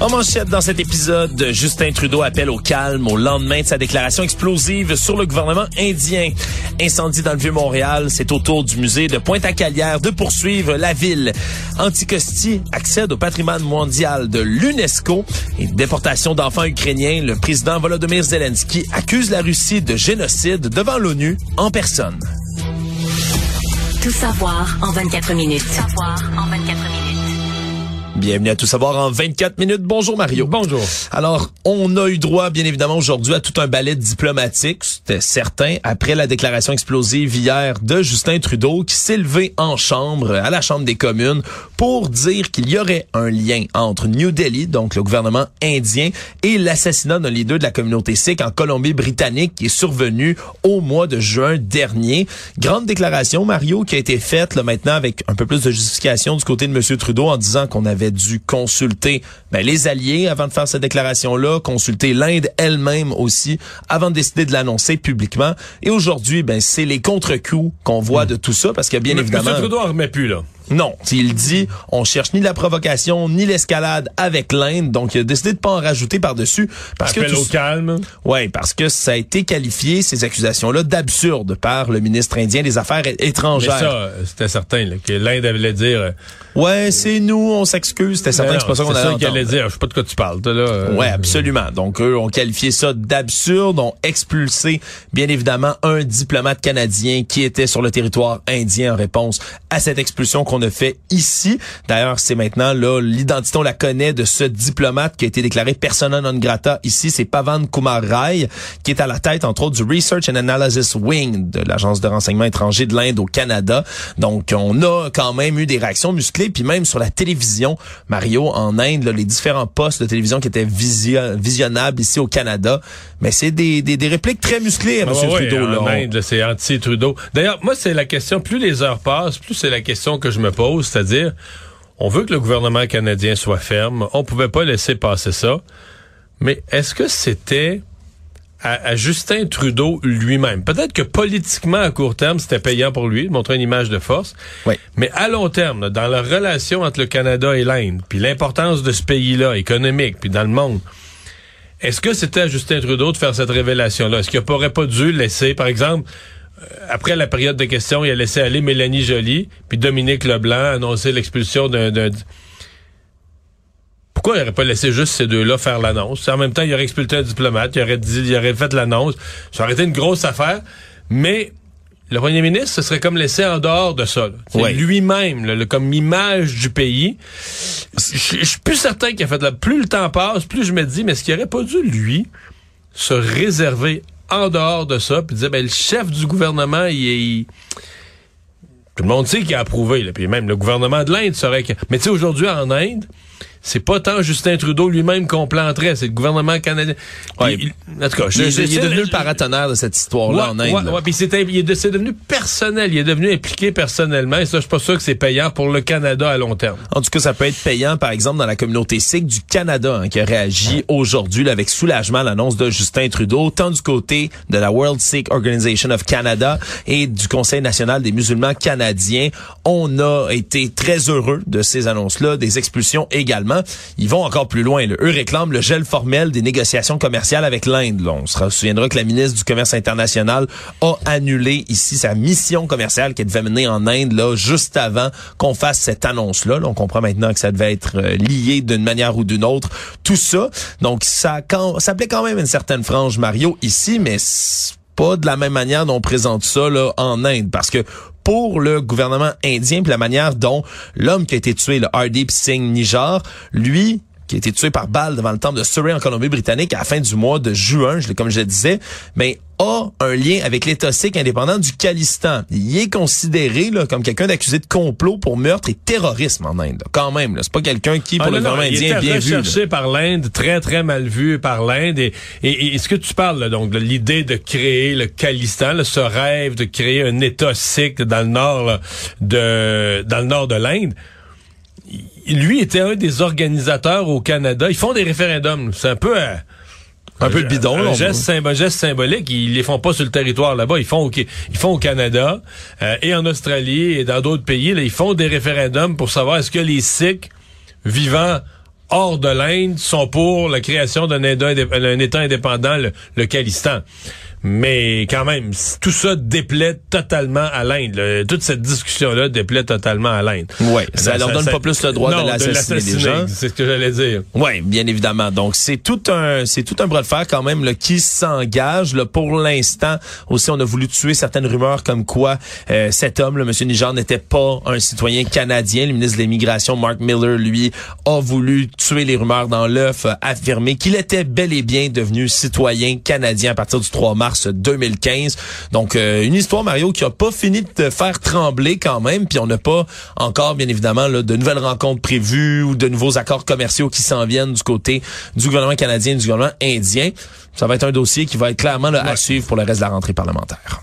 En manchette dans cet épisode, Justin Trudeau appelle au calme au lendemain de sa déclaration explosive sur le gouvernement indien. Incendie dans le Vieux-Montréal, c'est au tour du musée de Pointe-à-Calière de poursuivre la ville. Anticosti accède au patrimoine mondial de l'UNESCO et déportation d'enfants ukrainiens. Le président Volodymyr Zelensky accuse la Russie de génocide devant l'ONU en personne. Tout savoir en 24 minutes. Tout savoir en 24 minutes. Bienvenue à Tout savoir en 24 minutes. Bonjour Mario. Bonjour. Alors, on a eu droit, bien évidemment, aujourd'hui à tout un ballet diplomatique, c'était certain, après la déclaration explosive hier de Justin Trudeau qui s'est levé en chambre, à la Chambre des communes, pour dire qu'il y aurait un lien entre New Delhi, donc le gouvernement indien, et l'assassinat d'un leader de la communauté sikh en Colombie-Britannique qui est survenu au mois de juin dernier. Grande déclaration, Mario, qui a été faite là maintenant avec un peu plus de justification du côté de M. Trudeau en disant qu'on avait dû consulter ben, les alliés avant de faire cette déclaration-là, consulter l'Inde elle-même aussi avant de décider de l'annoncer publiquement. Et aujourd'hui, ben c'est les contre-coups qu'on voit de tout ça, parce que bien Mais évidemment... M. Trudeau en remet plus, là. Non, il dit on cherche ni la provocation ni l'escalade avec l'Inde, donc il a décidé de pas en rajouter par-dessus parce Appel que au calme. Ouais, parce que ça a été qualifié ces accusations-là d'absurdes par le ministre indien des Affaires é- Mais étrangères. ça, c'était certain là, que l'Inde allait dire. euh, ouais, c'est nous, on s'excuse, c'était certain que c'est pas ça qu'on c'est allait ça qu'il allait dire. Je sais pas de quoi tu parles. toi, Là, euh, Ouais, absolument. Donc eux ont qualifié ça d'absurde, ont expulsé bien évidemment un diplomate canadien qui était sur le territoire indien en réponse à cette expulsion qu'on a fait ici. D'ailleurs, c'est maintenant là l'identité on la connaît de ce diplomate qui a été déclaré persona non grata ici, c'est Pavan Kumar Rai qui est à la tête entre autres du Research and Analysis Wing de l'agence de renseignement étranger de l'Inde au Canada. Donc on a quand même eu des réactions musclées puis même sur la télévision Mario en Inde là, les différents postes de télévision qui étaient visio- visionnables ici au Canada, mais c'est des, des, des répliques très musclées à Ah M. Trudeau en là. Inde, c'est anti-Trudeau. D'ailleurs, moi, c'est la question, plus les heures passent, plus c'est la question que je me pose, c'est-à-dire, on veut que le gouvernement canadien soit ferme, on pouvait pas laisser passer ça, mais est-ce que c'était à, à Justin Trudeau lui-même? Peut-être que politiquement, à court terme, c'était payant pour lui, de montrer une image de force, Oui. mais à long terme, dans la relation entre le Canada et l'Inde, puis l'importance de ce pays-là, économique, puis dans le monde, est-ce que c'était à Justin Trudeau de faire cette révélation-là? Est-ce qu'il n'aurait pas dû laisser, par exemple, après la période de questions, il a laissé aller Mélanie Joly, puis Dominique Leblanc annoncer l'expulsion d'un... Pourquoi il n'aurait pas laissé juste ces deux-là faire l'annonce? En même temps, il aurait expulsé un diplomate, il aurait dit, il aurait fait l'annonce. Ça aurait été une grosse affaire, mais le premier ministre se serait comme laissé en dehors de ça. Lui-même, comme image du pays. Je je suis plus certain qu'il a fait là. Plus le temps passe, plus je me dis, mais est-ce qu'il aurait pas dû, lui, se réserver en dehors de ça, puis dire, ben, le chef du gouvernement, il est... Tout le monde sait qu'il a approuvé, là, puis même le gouvernement de l'Inde saurait que... Mais tu sais, aujourd'hui, en Inde, c'est pas tant Justin Trudeau lui-même qu'on planterait, c'est le gouvernement canadien. Ouais. Il- il- en tout cas, je- Il, je- il est devenu le paratonnerre de cette histoire-là en Inde. Ouais, ouais, puis c'est, devenu personnel, il est devenu impliqué personnellement, et ça, je suis pas sûr que c'est payant pour le Canada à long terme. En tout cas, ça peut être payant, par exemple, dans la communauté sikh du Canada, hein, qui a réagi aujourd'hui avec soulagement à l'annonce de Justin Trudeau, tant du côté de la World Sikh Organization of Canada et du Conseil national des musulmans canadiens. On a été très heureux de ces annonces-là, des expulsions également. Ils vont encore plus loin. là. Eux réclament le gel formel des négociations commerciales avec l'Inde. On se souviendra que la ministre du Commerce international a annulé ici sa mission commerciale qui devait mener en Inde là juste avant qu'on fasse cette annonce-là. Là, on comprend maintenant que ça devait être euh, lié d'une manière ou d'une autre. Tout ça. Donc, ça, quand, plaît quand même une certaine frange, Mario, ici, mais pas de la même manière dont on présente ça là, en Inde. Parce que pour le gouvernement indien, puis la manière dont l'homme qui a été tué, le Hardeep Singh Nijjar, lui, qui a été tué par balle devant le temple de Surrey en Colombie-Britannique à la fin du mois de juin, je, comme je le disais, mais a un lien avec l'État sikh indépendant du Khalistan. Il est considéré là, comme quelqu'un d'accusé de complot pour meurtre et terrorisme en Inde. Quand même, c'est pas quelqu'un qui, pour Ah, le non, gouvernement indien, est bien vu. recherché par l'Inde, très très mal vu par l'Inde. Et, et, et ce que tu parles là, donc de l'idée de créer le Khalistan, là, ce rêve de créer un État sikh dans le nord là, de dans le nord de l'Inde? Lui était un des organisateurs au Canada. Ils font des référendums. C'est un peu euh, Un peu de bidon, là, un geste, symb- geste symbolique. Ils les font pas sur le territoire là-bas. Ils font au, ils font au Canada euh, et en Australie et dans d'autres pays. Là, ils font des référendums pour savoir est-ce que les Sikhs vivant hors de l'Inde sont pour la création d'un État indépendant, le, le Khalistan. Mais quand même, tout ça déplaît totalement à l'Inde. là. Toute cette discussion-là déplaît totalement à l'Inde. Ouais, ça leur donne pas plus le droit de l'assassiner, les gens. C'est ce que j'allais dire. Oui, bien évidemment. Donc c'est tout un c'est tout un bras de fer quand même là, qui s'engage. Là, pour l'instant, aussi on a voulu tuer certaines rumeurs comme quoi euh, cet homme, le Monsieur Niger, n'était pas un citoyen canadien. Le ministre de l'Immigration, Mark Miller, lui, a voulu tuer les rumeurs dans l'œuf, euh, affirmer qu'il était bel et bien devenu citoyen canadien à partir du 3 mars 2015. Donc euh, une histoire Mario qui a pas fini de te faire trembler quand même. Puis on n'a pas encore bien évidemment là, de nouvelles rencontres prévues ou de nouveaux accords commerciaux qui s'en viennent du côté du gouvernement canadien et du gouvernement indien. Ça va être un dossier qui va être clairement là, à suivre pour le reste de la rentrée parlementaire.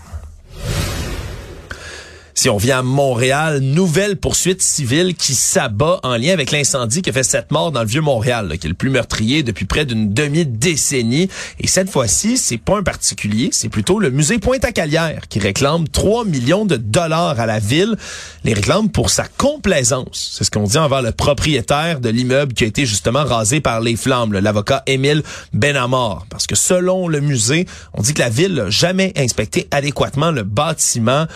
Si on vient à Montréal, nouvelle poursuite civile qui s'abat en lien avec l'incendie qui a fait sept morts dans le vieux Montréal, qui est le plus meurtrier depuis près d'une demi-décennie. Et cette fois-ci, c'est pas un particulier, c'est plutôt le musée Pointe-à-Calière qui réclame 3 millions de dollars à la ville. Les réclame pour sa complaisance. C'est ce qu'on dit envers le propriétaire de l'immeuble qui a été justement rasé par les flammes, l'avocat Émile Benamor. Parce que selon le musée, on dit que la ville n'a jamais inspecté adéquatement le bâtiment,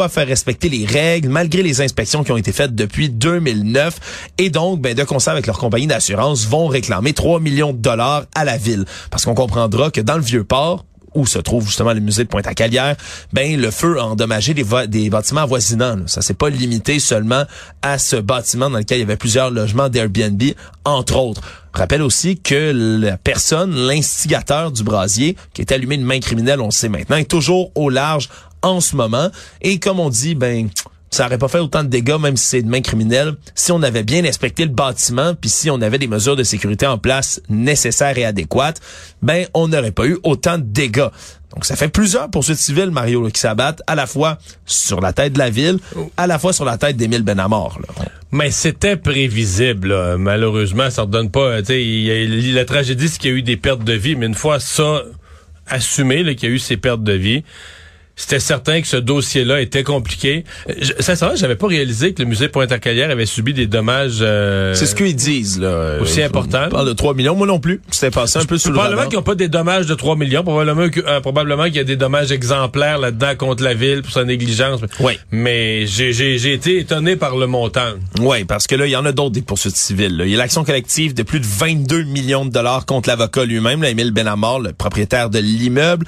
à faire respecter les règles malgré les inspections qui ont été faites depuis 2009 et donc ben de concert avec leur compagnie d'assurance vont réclamer 3 millions de dollars à la ville parce qu'on comprendra que dans le vieux port où se trouve justement le musée de Pointe-à-Calière, ben le feu a endommagé des, des bâtiments avoisinants. là. Ça s'est pas limité seulement à ce bâtiment dans lequel il y avait plusieurs logements d'Airbnb, entre autres. Rappelle aussi que la personne, l'instigateur du brasier, qui est allumé une main criminelle, on le sait maintenant, est toujours au large en ce moment. Et comme on dit, ben ça aurait pas fait autant de dégâts, même si c'est de main criminelle, si on avait bien inspecté le bâtiment, puis si on avait des mesures de sécurité en place nécessaires et adéquates, ben on n'aurait pas eu autant de dégâts. Donc ça fait plusieurs poursuites civiles, Mario, là, qui s'abattent à la fois sur la tête de la ville, à la fois sur la tête d'Émile Benamor. Là. Mais c'était prévisible, là. malheureusement, ça ne donne pas. tu sais, il y a- la tragédie, c'est qu'il y a eu des pertes de vie, mais une fois ça assumé, qu'il y a eu ces pertes de vie, c'était certain que ce dossier-là était compliqué. Euh, Je, sincèrement, j'avais pas réalisé que le musée Pointe-à-Calière avait subi des dommages. euh, C'est ce qu'ils disent. Là. aussi Euh, important. On parle de 3 millions, moi non plus. C'était passé un peu sous le Probablement qu'ils n'ont pas des dommages de 3 millions. Probablement, que- euh, probablement qu'il y a des dommages exemplaires là-dedans contre la ville pour sa négligence. Oui. Mais j'ai j'ai- j'ai été étonné par le montant. Oui, parce que là, il y en a d'autres des poursuites civiles. là. Il y a l'action collective de plus de 22 millions de dollars contre l'avocat lui-même, là, Émile Benamor, le propriétaire de l'immeuble.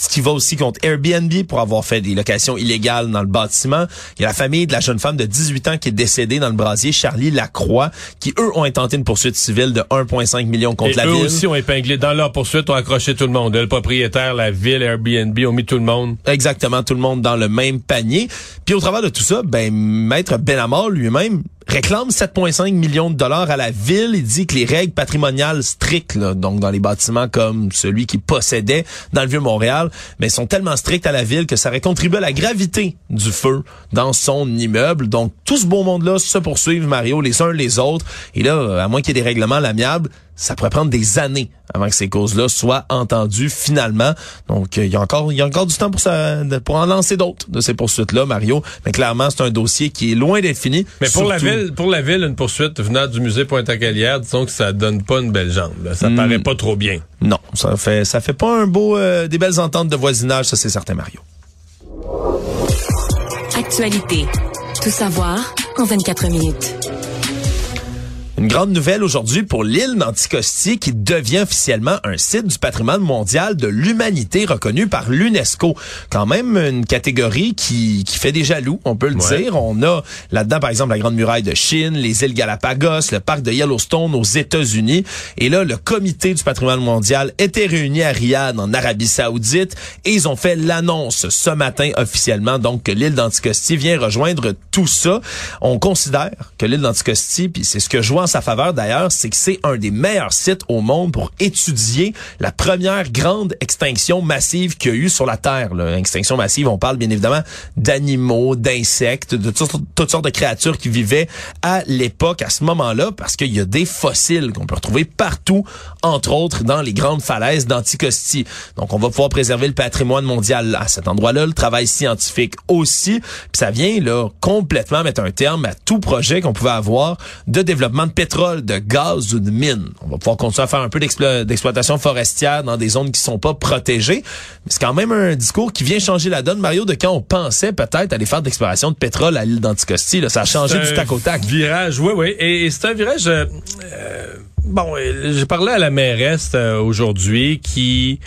Ce qui va aussi contre Airbnb pour avoir fait des locations illégales dans le bâtiment. Il y a la famille de la jeune femme de 18 ans qui est décédée dans le brasier, Charlie Lacroix, qui eux ont intenté une poursuite civile de 1,5 million contre Et la eux ville. aussi ont épinglé. Dans leur poursuite, ont accroché tout le monde. Le propriétaire, la ville, Airbnb, ont mis tout le monde. exactement tout le monde dans le même panier. Puis au travers de tout ça, ben maître Benamor lui-même réclame 7,5 millions de dollars à la ville. Il dit que les règles patrimoniales strictes, donc dans les bâtiments comme celui qui possédait dans le vieux Montréal, mais sont tellement strictes à la ville que ça aurait contribué à la gravité du feu dans son immeuble. Donc tout ce beau monde-là se poursuivent, Mario, les uns les autres. Et là, à moins qu'il y ait des règlements l'amiable, ça pourrait prendre des années avant que ces causes-là soient entendues finalement. Donc, euh, il y a encore, il y a encore du temps pour ça, pour en lancer d'autres de ces poursuites-là, Mario. Mais clairement, c'est un dossier qui est loin d'être fini. Mais pour la ville, pour la ville, une poursuite venant du musée Pointe-à-Calière, disons que ça donne pas une belle jambe. là. Ça paraît pas trop bien. Non, ça fait, ça fait pas un beau, euh, des belles ententes de voisinage, ça c'est certain, Mario. Actualité. Tout savoir en 24 minutes. Une grande nouvelle aujourd'hui pour l'île d'Anticosti qui devient officiellement un site du patrimoine mondial de l'humanité reconnu par l'UNESCO. Quand même une catégorie qui, qui fait des jaloux, on peut le dire. On a là-dedans, par exemple, la Grande Muraille de Chine, les îles Galapagos, le parc de Yellowstone aux États-Unis. Et là, le comité du patrimoine mondial était réuni à Riyad, en Arabie Saoudite, et ils ont fait l'annonce ce matin officiellement, donc que l'île d'Anticosti vient rejoindre tout ça. On considère que l'île d'Anticosti, puis c'est ce que je vois sa faveur d'ailleurs, c'est que c'est un des meilleurs sites au monde pour étudier la première grande extinction massive qu'il y a eu sur la Terre. Là. Extinction massive, on parle bien évidemment d'animaux, d'insectes, de toutes, sortes de créatures qui vivaient à l'époque, à ce moment-là, parce qu'il y a des fossiles qu'on peut retrouver partout, entre autres dans les grandes falaises d'Anticosti. Donc on va pouvoir préserver le patrimoine mondial à cet endroit-là, le travail scientifique aussi. Puis ça vient là complètement mettre un terme à tout projet qu'on pouvait avoir de développement de pétrole, de gaz ou de mine. On va pouvoir continuer à faire un peu d'exploitation forestière dans des zones qui sont pas protégées. Mais c'est quand même un discours qui vient changer la donne, Mario, de quand on pensait peut-être aller faire de l'exploration de pétrole à l'île d'Anticosti. Ça a changé du tac au tac. Virage, oui, oui. Et, c'est un virage... Euh, euh, bon, j'ai parlé à la mairesse euh, aujourd'hui qui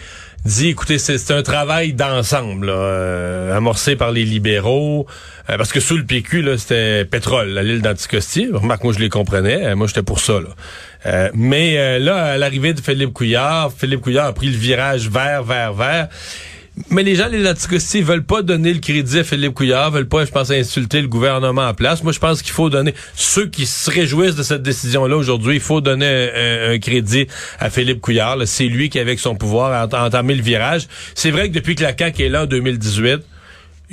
dit, écoutez, c'est un travail d'ensemble, euh, amorcé par les libéraux, euh, parce que sous le PQ, c'était pétrole, la l'île d'Anticosti. Remarque, moi, je les comprenais. Euh, moi, j'étais pour ça, là. mais là, à l'arrivée de Philippe Couillard, Philippe Couillard a pris le virage vert, vert, vert. Mais les gens, les Anticosti, veulent pas donner le crédit à Philippe Couillard, veulent pas, je pense, insulter le gouvernement en place. Moi, je pense qu'il faut donner, ceux qui se réjouissent de cette décision-là aujourd'hui, il faut donner un, crédit à Philippe Couillard. C'est lui qui, avec son pouvoir, a entamé le virage. C'est vrai que depuis que la CAQ est là en 2018,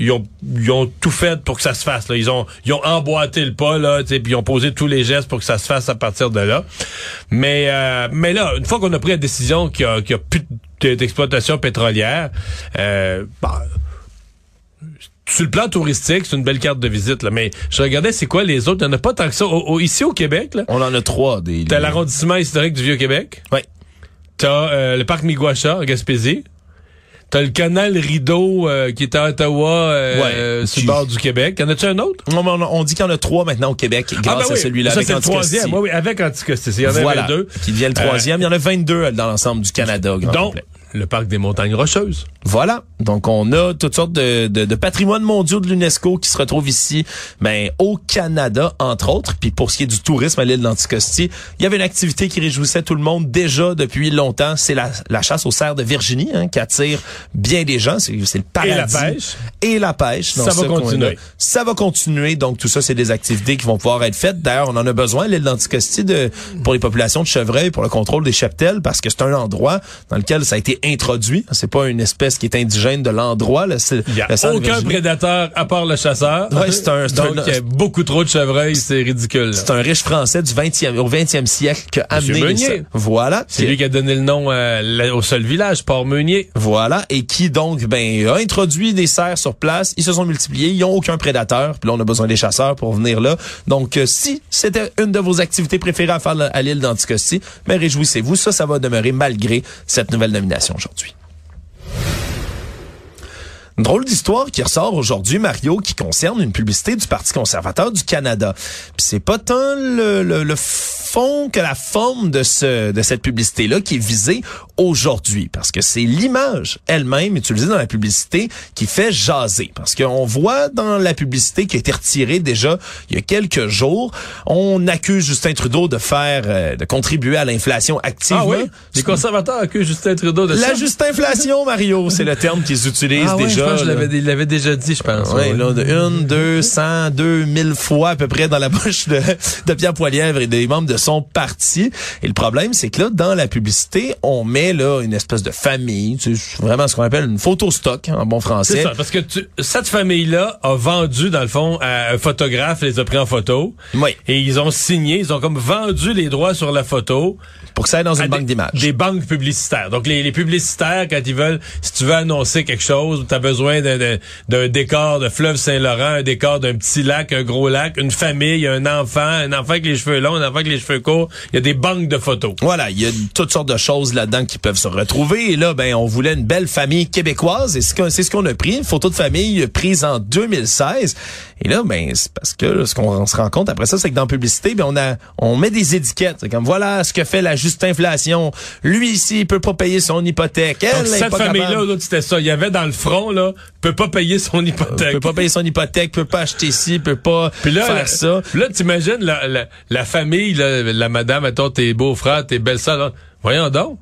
ils ont, ils ont tout fait pour que ça se fasse. Là. Ils ont ils ont emboîté le pas là, puis ils ont posé tous les gestes pour que ça se fasse à partir de là. Mais euh, mais là, une fois qu'on a pris la décision qu'il y a, y a plus d'exploitation pétrolière, euh, bah, sur le plan touristique, c'est une belle carte de visite, là, mais je regardais c'est quoi les autres? Il n'y en a pas tant que ça. ici au Québec, là, on en a trois. Des, T'as l'arrondissement historique du Vieux-Québec. Oui. T'as euh, le parc Miguacha, à Gaspésie. T'as le canal Rideau euh, qui est à Ottawa, euh, sur le bord du Québec. En a-tu un autre? Non, on, on dit qu'il y en a trois maintenant au Québec ah, grâce ah ben oui. à celui-là avec le troisième. Oui, oui, avec Anticosti. Il y en a voilà, deux. Qui devient le troisième. Il y en a 22 dans l'ensemble du Canada. donc, le parc des montagnes rocheuses. Voilà. Donc, on a toutes sortes de, de, de patrimoine mondiaux de l'UNESCO qui se retrouvent ici, ben, au Canada, entre autres. Puis pour ce qui est du tourisme à l'île d'Anticosti, il y avait une activité qui réjouissait tout le monde déjà depuis longtemps. C'est la, la chasse aux cerfs de Virginie, hein, qui attire bien des gens. C'est le paradis. Et la pêche. Et la pêche. ça va continuer. Ça va continuer. Donc, tout ça, c'est des activités qui vont pouvoir être faites. D'ailleurs, on en a besoin, l'île d'Anticosti, de, pour les populations de chevreuils, pour le contrôle des cheptels, parce que c'est un endroit dans lequel ça a été introduit. C'est pas une espèce qui est indigène de l'endroit. Il n'y a aucun prédateur à part le chasseur. Ouais, c'est un, Donc, il y a beaucoup trop de chevreuils, c'est ridicule. C'est un riche français du 20e, au 20e siècle qui a amené Meunier. Voilà. C'est lui qui a donné le nom euh, au seul village, Port-Meunier. Voilà. Et qui donc, ben, a introduit des cerfs sur place. Ils se sont multipliés. Ils n'ont aucun prédateur. Puis là, on a besoin des chasseurs pour venir là. Donc, euh, si c'était une de vos activités préférées à faire à l'île d'Anticosti, ben, réjouissez-vous. Ça, ça va demeurer malgré cette nouvelle nomination aujourd'hui. Une drôle d'histoire qui ressort aujourd'hui, Mario, qui concerne une publicité du Parti conservateur du Canada. Puis c'est pas tant le, le, le fond que la forme de ce de cette publicité-là qui est visée aujourd'hui, parce que c'est l'image elle-même utilisée dans la publicité qui fait jaser. Parce qu'on voit dans la publicité qui a été retirée déjà il y a quelques jours, on accuse Justin Trudeau de faire, euh, de contribuer à l'inflation active. Ah oui? Les conservateurs accusent Justin Trudeau de la juste inflation, Mario, c'est le terme qu'ils utilisent ah déjà. Je l'avais déjà dit, je pense. Oui, là, de une, deux, cent, deux mille fois à peu près dans la bouche de, de Pierre Poilièvre et des membres de son parti. Et le problème, c'est que là, dans la publicité, on met là une espèce de famille, tu vraiment ce qu'on appelle une photo stock en bon français. C'est ça, parce que cette famille-là a vendu dans le fond à un photographe, les a pris en photo. Oui. Et ils ont signé, ils ont comme vendu les droits sur la photo pour que ça aille dans une banque d'images. Des banques publicitaires. Donc les, les, publicitaires quand ils veulent, si tu veux annoncer quelque chose, tu as besoin d'un décor de fleuve Saint-Laurent, un décor d'un petit lac, un gros lac, une famille, un enfant, un enfant avec les cheveux longs, un enfant avec les cheveux courts. Il y a des banques de photos. Voilà, il y a toutes sortes de choses là-dedans qui peuvent se retrouver. Et là, ben, on voulait une belle famille québécoise et c'est ce qu'on a pris, une photo de famille prise en 2016. Et là, ben, c'est parce que là, ce qu'on on se rend compte après ça, c'est que dans la publicité, ben, on a, on met des étiquettes. C'est comme, voilà ce que fait la juste inflation. Lui ici, il peut pas payer son hypothèque. Elle, Donc, cette famille-là, c'était ça. Il y avait dans le front, là, peut pas payer son hypothèque. peut pas payer son hypothèque, peut pas acheter ci, peut pas Puis là, faire la- ça. puis là, t'imagines la, la, la famille, là, la madame, attends, tes beaux-frères, tes belles-sœurs, voyons donc.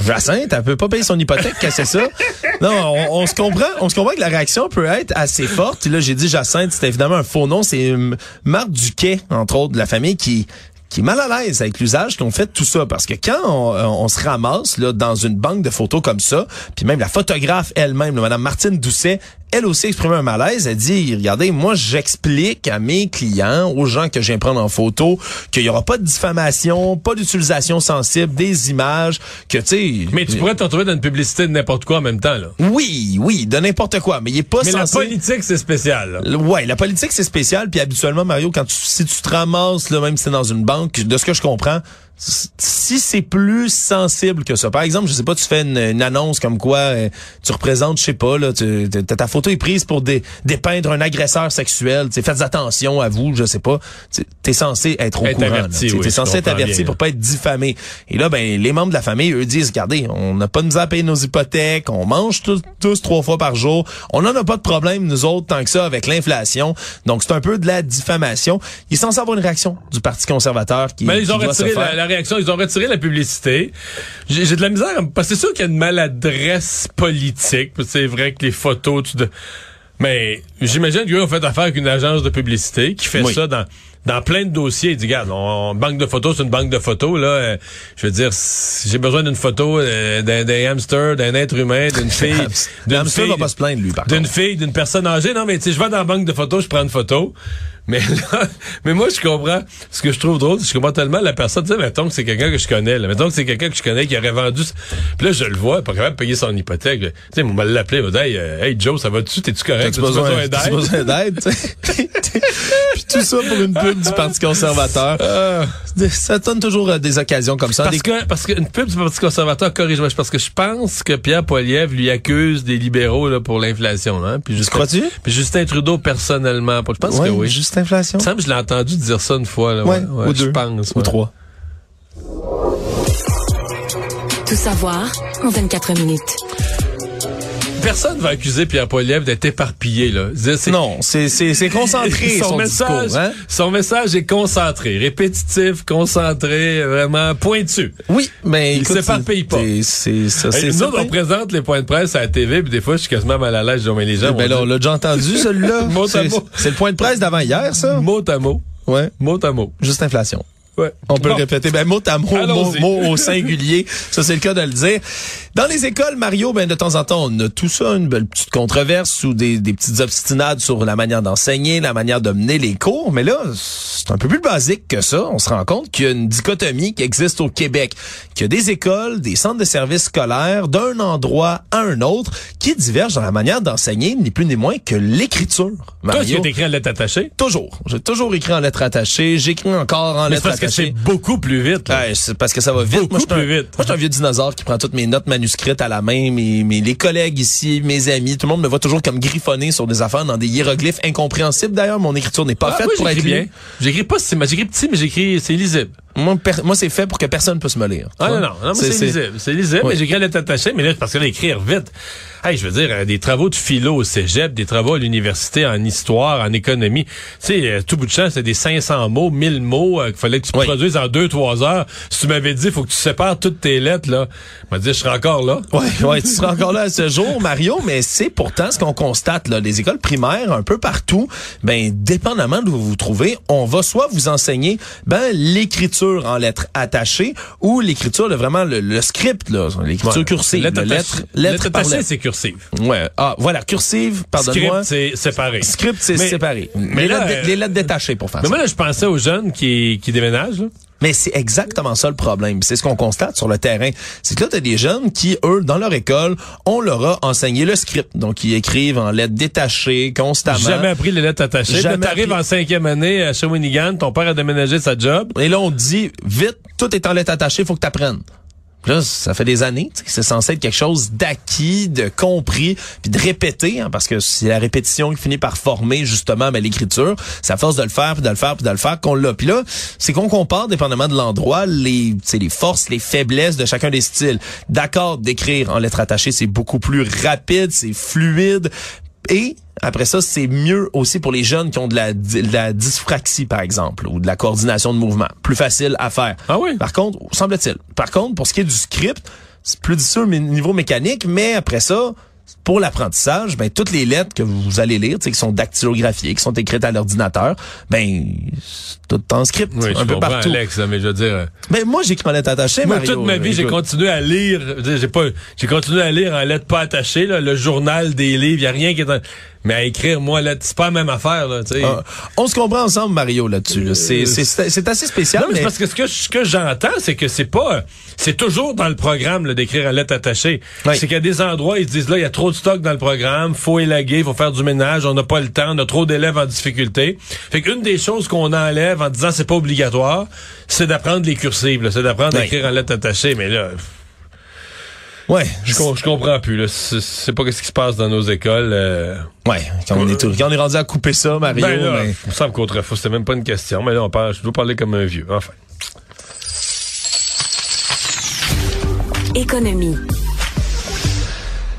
Jacinthe, elle peut pas payer son hypothèque, qu'est-ce que c'est ça? Non, on, on se comprend, on se comprend que la réaction peut être assez forte. Là, j'ai dit Jacinthe, c'était évidemment un faux nom, c'est euh, Marc Duquet, entre autres, de la famille qui qui est mal à l'aise avec l'usage qu'on fait de tout ça parce que quand on, on se ramasse là dans une banque de photos comme ça, puis même la photographe elle-même, madame Martine Doucet, elle aussi exprimé un malaise, elle dit regardez, moi j'explique à mes clients, aux gens que viens prendre en photo qu'il y aura pas de diffamation, pas d'utilisation sensible des images, que tu sais Mais tu pourrais te retrouver dans une publicité de n'importe quoi en même temps, là. oui, oui, de n'importe quoi, mais il est pas Mais la politique, c'est spécial. là. Ouais, la politique c'est spécial, puis habituellement Mario, quand tu, si tu te ramasses là, même si c'est dans une banque, de ce que je comprends, si c'est plus sensible que ça. Par exemple, je sais pas, tu fais une, une annonce comme quoi euh, tu représentes, je sais pas, là, tu, ta photo est prise pour dé- dépeindre un agresseur sexuel. Faites attention à vous, je sais pas. Tu es censé être au Être courant. averti, oui, T'es censé être averti bien. pour pas être diffamé. Et là, ben les membres de la famille, eux disent, regardez, on n'a pas de misère à payer nos hypothèques, on mange tous, tous trois fois par jour, on n'en a pas de problème nous autres tant que ça avec l'inflation. Donc c'est un peu de la diffamation. Il est censé avoir une réaction du Parti conservateur qui. Mais ils ont retiré la, faire. La réaction, ils ont retiré la publicité. J'ai de la misère, parce que c'est sûr qu'il y a une maladresse politique. C'est vrai que les photos, tu de- mais j'imagine qu'ils ont fait affaire avec une agence de publicité qui fait Oui. ça dans dans plein de dossiers. Il dit, regarde, on, on- banque de photos, c'est une banque de photos là. euh, je veux dire, si j'ai besoin d'une photo euh, d'un d'un hamster, d'un être humain, d'une fille, d'une L'hamster va pas se plaindre lui par d'une fille, d'une personne âgée. Non, mais tu sais, je vais dans la banque de photos, je prends une photo. Mais là, mais moi, je comprends. Ce que je trouve drôle, je comprends tellement la personne. Tu sais, mettons que c'est quelqu'un que je connais, là. Mettons que c'est quelqu'un que je connais qui aurait vendu. Puis là, je le vois, pas capable de payer son hypothèque. Tu sais, on m'a l'appelé, il m'a dit, hey, euh, hey, Joe, ça va-tu? T'es-tu correct? T'as-tu besoin, besoin d'aide? tu sais? Puis tout ça pour une pub du Parti conservateur. Ça donne toujours euh, des occasions comme ça. Parce Des- que, parce qu'une pub du Parti conservateur, corrige-moi, parce que je pense que Pierre Poilievre lui accuse des libéraux, là, pour l'inflation, hein. Puis Justin- crois-tu? Puis Justin Trudeau, personnellement. Je pense Ouais, que oui. Juste inflation? Il me semble que je l'ai entendu dire ça une fois, là. Ouais, ouais, ou je deux. pense. Ou ouais. trois. Tout savoir en 24 minutes. Personne va accuser Pierre Poilievre d'être éparpillé, là. Non, c'est c'est c'est concentré son, message, discours. Hein? son message est concentré, répétitif, concentré, vraiment pointu. Oui, mais Il écoute, s'éparpille pas. c'est- C'est ça, nous autres, on présente les points de presse à la TV, puis des fois, je suis quasiment mal à l'aise. Je dis, mais les gens Ben là, on l'a déjà entendu, celui-là. Mot à C'est mot. c'est le point de presse d'avant hier, ça? mot à mot, Ouais. mot à mot. Juste inflation. Ouais. On peut Bon. le répéter. Ben, mot à mot, mot, mot au singulier. Ça, c'est le cas de le dire. Dans les écoles, Mario, ben, de temps en temps, on a tout ça, une belle petite controverse ou des, des petites obstinades sur la manière d'enseigner, la manière de mener les cours. Mais là, c'est un peu plus basique que ça. On se rend compte qu'il y a une dichotomie qui existe au Québec. Qu'il y a des écoles, des centres de services scolaires d'un endroit à un autre qui divergent dans la manière d'enseigner, ni plus ni moins que l'écriture. Toi, tu Mario. es écrit en lettres attachées? Toujours. J'ai toujours écrit en lettres attachées. J'écris encore en lettres parce que attachées. c'est beaucoup plus vite. Ouais, c'est parce que ça va vite. Beaucoup moi, je suis un, plus vite. Moi, je suis un vieux dinosaure qui prend toutes mes notes manuscrites à la main. Mes, mes, les collègues ici, mes amis, tout le monde me voit toujours comme griffonner sur des affaires dans des hiéroglyphes incompréhensibles. D'ailleurs, mon écriture n'est pas Ah, faite moi, pour être bien. J'écris pas, c'est- j'écris petit, mais j'écris, c'est lisible. Moi, moi c'est fait pour que personne puisse me lire. Ah non, non, c'est lisible. C'est lisible, Oui. mais j'écris à lettres attachées, mais là, parce que là, écrire vite. Hey, je veux dire, euh, des travaux de philo au cégep, des travaux à l'université en histoire, en économie. Tu sais, euh, tout bout de champ, c'est des 500 mots, 1000 mots euh, qu'il fallait que tu Oui. produises en 2-3 heures. Si tu m'avais dit, faut que tu sépares toutes tes lettres, là, m'a dit, je serais encore là. Ouais, ouais, tu seras encore là à ce jour, Mario, mais c'est pourtant ce qu'on constate, là. Les écoles primaires, un peu partout, ben, dépendamment d'où vous vous trouvez, on va soit vous enseigner, ben, l'écriture en lettres attachées ou l'écriture, là, vraiment, le, le script, là. L'écriture Ouais. cursive. Lettres le lettre, lettre lettre. c'est cursive. Ouais. Ah, voilà, cursive, pardonne-moi. Script, c'est séparé. Script, c'est Mais- séparé. mais les, là, lettres, euh, les lettres détachées pour faire Mais ça. moi, là, je pensais aux jeunes qui, qui déménagent, là. Mais c'est exactement ça le problème. C'est ce qu'on constate sur le terrain. C'est que là, tu as des jeunes qui, eux, dans leur école, on leur a enseigné le script. Donc, ils écrivent en lettres détachées constamment. Jamais appris les lettres attachées. Jamais Là, t'arrives appris. en cinquième année à Shawinigan, ton père a déménagé sa job. Et là, on te dit, vite, tout est en lettres attachées, faut que tu apprennes. Là, ça fait des années. C'est censé être quelque chose d'acquis, de compris, puis de répété, hein, parce que c'est la répétition qui finit par former justement ben, l'écriture. C'est à force de le faire, puis de le faire, puis de le faire qu'on l'a. Puis là, c'est qu'on compare, dépendamment de l'endroit, les, les forces, les faiblesses de chacun des styles. D'accord, d'écrire en lettres attachées, c'est beaucoup plus rapide, c'est fluide. Et après ça, c'est mieux aussi pour les jeunes qui ont de la, de la dyspraxie, par exemple, ou de la coordination de mouvement. Plus facile à faire. Ah oui? Par contre, semble-t-il. Par contre, pour ce qui est du script, c'est plus difficile au niveau mécanique, mais après ça, pour l'apprentissage, ben toutes les lettres que vous allez lire, tu sais, qui sont dactylographiées, qui sont écrites à l'ordinateur, ben tout en script, Oui, je un peu partout. Alex, mais je veux dire... euh, Ben moi, j'écris en lettres attachées, Moi, Mario. toute ma vie, j'ai Écoute. continué à lire. J'ai pas, j'ai continué à lire en lettres pas attachées, là, le journal des livres. Y a rien qui est. dans- Mais à écrire, moi, là, c'est pas la même affaire, là. Tu sais. Ah, on se comprend ensemble, Mario, là-dessus. là. C'est assez spécial. Non, mais parce que ce que, ce que j'entends, c'est que c'est pas, c'est toujours dans le programme d'écrire en lettres attachées. Oui. C'est a des endroits, ils se disent là, il y a trop de stock dans le programme, faut élaguer, faut faire du ménage, on n'a pas le temps, on a trop d'élèves en difficulté. Fait qu'une des choses qu'on enlève en disant c'est pas obligatoire, c'est d'apprendre les cursives, là, c'est d'apprendre à écrire en lettres attachées. Mais là, Ouais, je, com- je comprends plus. Là, c'est pas ce qui se passe dans nos écoles. euh. ouais. Quand on est tout- quand on est rendu à couper ça, Mario. Ben là, ben- il me semble qu'autrefois, c'était même pas une question. Mais là, on parle, je dois parler comme un vieux. Enfin. Économie.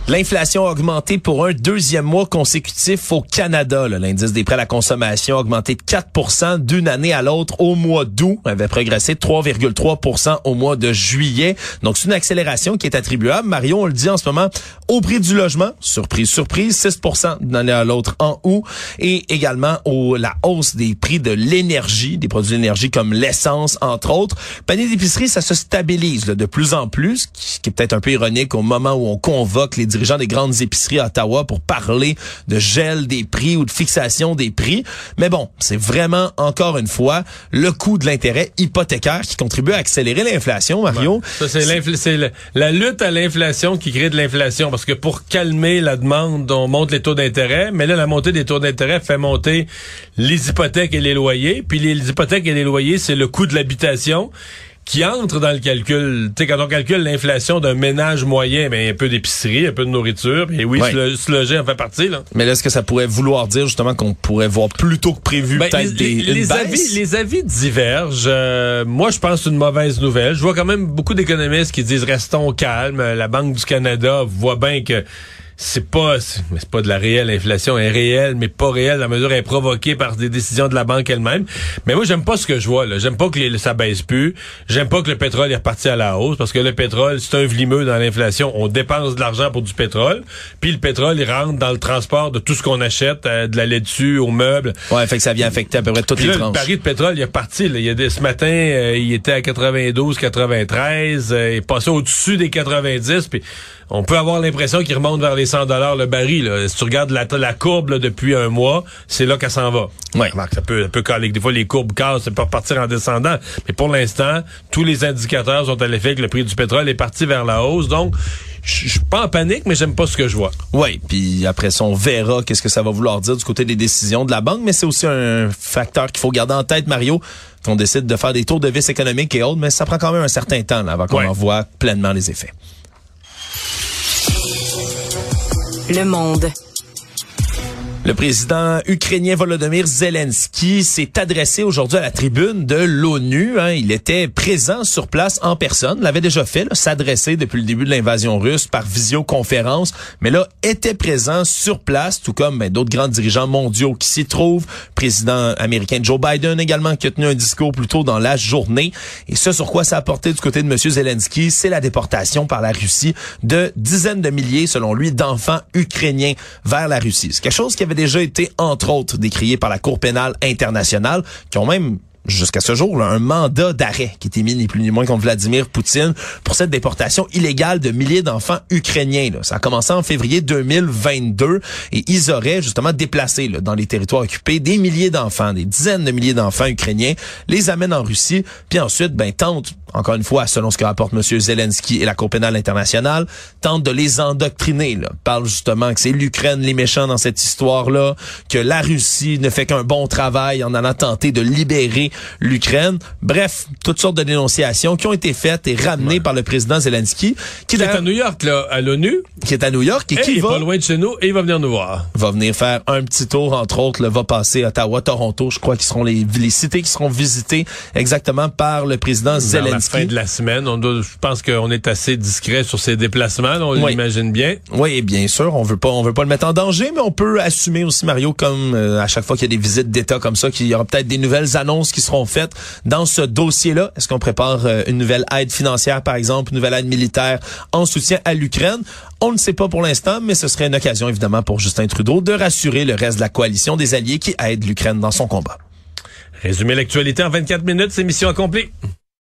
L'inflation a augmenté pour un deuxième mois consécutif au Canada. L'indice des prêts à la consommation a augmenté de 4% d'une année à l'autre au mois d'août. avait progressé de 3,3 au mois de juillet. Donc, c'est une accélération qui est attribuable. Mario, on le dit en ce moment, au prix du logement. Surprise, surprise, 6% d'une année à l'autre en août. Et également au, la hausse des prix de l'énergie, des produits d'énergie comme l'essence, entre autres. Panier d'épicerie, ça se stabilise là, de plus en plus, ce qui est peut-être un peu ironique au moment où on convoque les dirigeants des grandes épiceries à Ottawa pour parler de gel des prix ou de fixation des prix. Mais bon, c'est vraiment, encore une fois, le coût de l'intérêt hypothécaire qui contribue à accélérer l'inflation, Mario. C'est la lutte à l'inflation qui crée de l'inflation. Parce que pour calmer la demande, on monte les taux d'intérêt. Mais là, la montée des taux d'intérêt fait monter les hypothèques et les loyers. Puis les hypothèques et les loyers, c'est le coût de l'habitation qui entre dans le calcul. Tu sais, quand on calcule l'inflation d'un ménage moyen, ben, un peu d'épicerie, un peu de nourriture. Et oui, Ouais. se, lo- se loger en fait partie, là. Mais là, est-ce que ça pourrait vouloir dire justement qu'on pourrait voir plus tôt que prévu Ben, peut-être des les- une baisse? avis, les avis divergent. Euh, moi, je pense que c'est une mauvaise nouvelle. Je vois quand même beaucoup d'économistes qui disent restons calmes. La Banque du Canada voit bien que c'est pas c'est pas de la réelle inflation, est réelle, mais pas réelle. La mesure est provoquée par des décisions de la banque elle-même. Mais moi, j'aime pas ce que je vois. là. J'aime pas que les- ça baisse plus. J'aime pas que le pétrole est reparti à la hausse parce que le pétrole, c'est un vlimeux dans l'inflation. On dépense de l'argent pour du pétrole, puis le pétrole, il rentre dans le transport de tout ce qu'on achète, euh, de la laitue aux meubles. Ouais, fait que ça vient affecter à peu près toutes Puis les là, le tranches. baril de pétrole, il est parti. Là. Il y a des, ce matin, euh, il était à 92, 93. euh, il est passé au-dessus des 90. Puis on peut avoir l'impression qu'il remonte vers les 100 dollars le baril. Là. Si tu regardes la, la courbe là, depuis un mois, c'est là qu'elle s'en va. Remarque, ça peut, ça peut caler. Des fois, les courbes cassent, ça peut repartir en descendant. Mais pour l'instant, tous les indicateurs sont à l'effet que le prix du pétrole est parti vers la hausse. Donc, je je suis pas en panique, mais j'aime pas ce que je vois. Oui, puis après ça, on verra qu'est-ce que ça va vouloir dire du côté des décisions de la banque, mais c'est aussi un facteur qu'il faut garder en tête, Mario, qu'on décide de faire des tours de vis économiques et autres, mais ça prend quand même un certain temps là, avant qu'on Ouais. en voit pleinement les effets. Le monde. Le président ukrainien Volodymyr Zelensky s'est adressé aujourd'hui à la tribune de l'ONU. hein. Il était présent sur place en personne, l'avait déjà fait, s'adresser depuis le début de l'invasion russe par visioconférence, mais là était présent sur place, tout comme ben, d'autres grands dirigeants mondiaux qui s'y trouvent. Président américain Joe Biden également qui a tenu un discours plus tôt dans la journée. Et ce sur quoi ça a porté du côté de M. Zelensky, c'est la déportation par la Russie de dizaines de milliers, selon lui, d'enfants ukrainiens vers la Russie. C'est quelque chose qui avait déjà été, entre autres, décrié par la Cour pénale internationale, qui ont même jusqu'à ce jour, un mandat d'arrêt qui était mis ni plus ni moins contre Vladimir Poutine pour cette déportation illégale de milliers d'enfants ukrainiens. Ça a commencé en février 2022 et ils auraient justement déplacé dans les territoires occupés des milliers d'enfants, des dizaines de milliers d'enfants ukrainiens, les amènent en Russie, puis ensuite ben tentent encore une fois, selon ce que rapporte M. Zelensky et la Cour pénale internationale, tentent de les endoctriner. Là. Parle justement que c'est l'Ukraine les méchants dans cette histoire-là, que la Russie ne fait qu'un bon travail en allant tenter de libérer l'Ukraine. Bref, toutes sortes de dénonciations qui ont été faites et ramenées par le président Zelensky, qui, est à New York, là, à l'ONU. Qui est à New York et, et qui il va... est pas loin de chez nous et il va venir nous voir. Va venir faire un petit tour, entre autres, là, va passer Ottawa, Toronto, je crois qu'ils seront les, les cités qui seront visitées exactement par le président Zelensky. Fin de la semaine, on doit, je pense qu'on est assez discret sur ses déplacements, on Oui. l'imagine bien. Oui, et bien sûr, on veut pas, on veut pas le mettre en danger, mais on peut assumer aussi Mario comme euh, à chaque fois qu'il y a des visites d'État comme ça, qu'il y aura peut-être des nouvelles annonces qui seront faites dans ce dossier-là. Est-ce qu'on prépare euh, une nouvelle aide financière, par exemple, une nouvelle aide militaire en soutien à l'Ukraine? On ne sait pas pour l'instant, mais ce serait une occasion évidemment pour Justin Trudeau de rassurer le reste de la coalition des alliés qui aident l'Ukraine dans son combat. Résumer l'actualité en 24 minutes, c'est mission accomplie.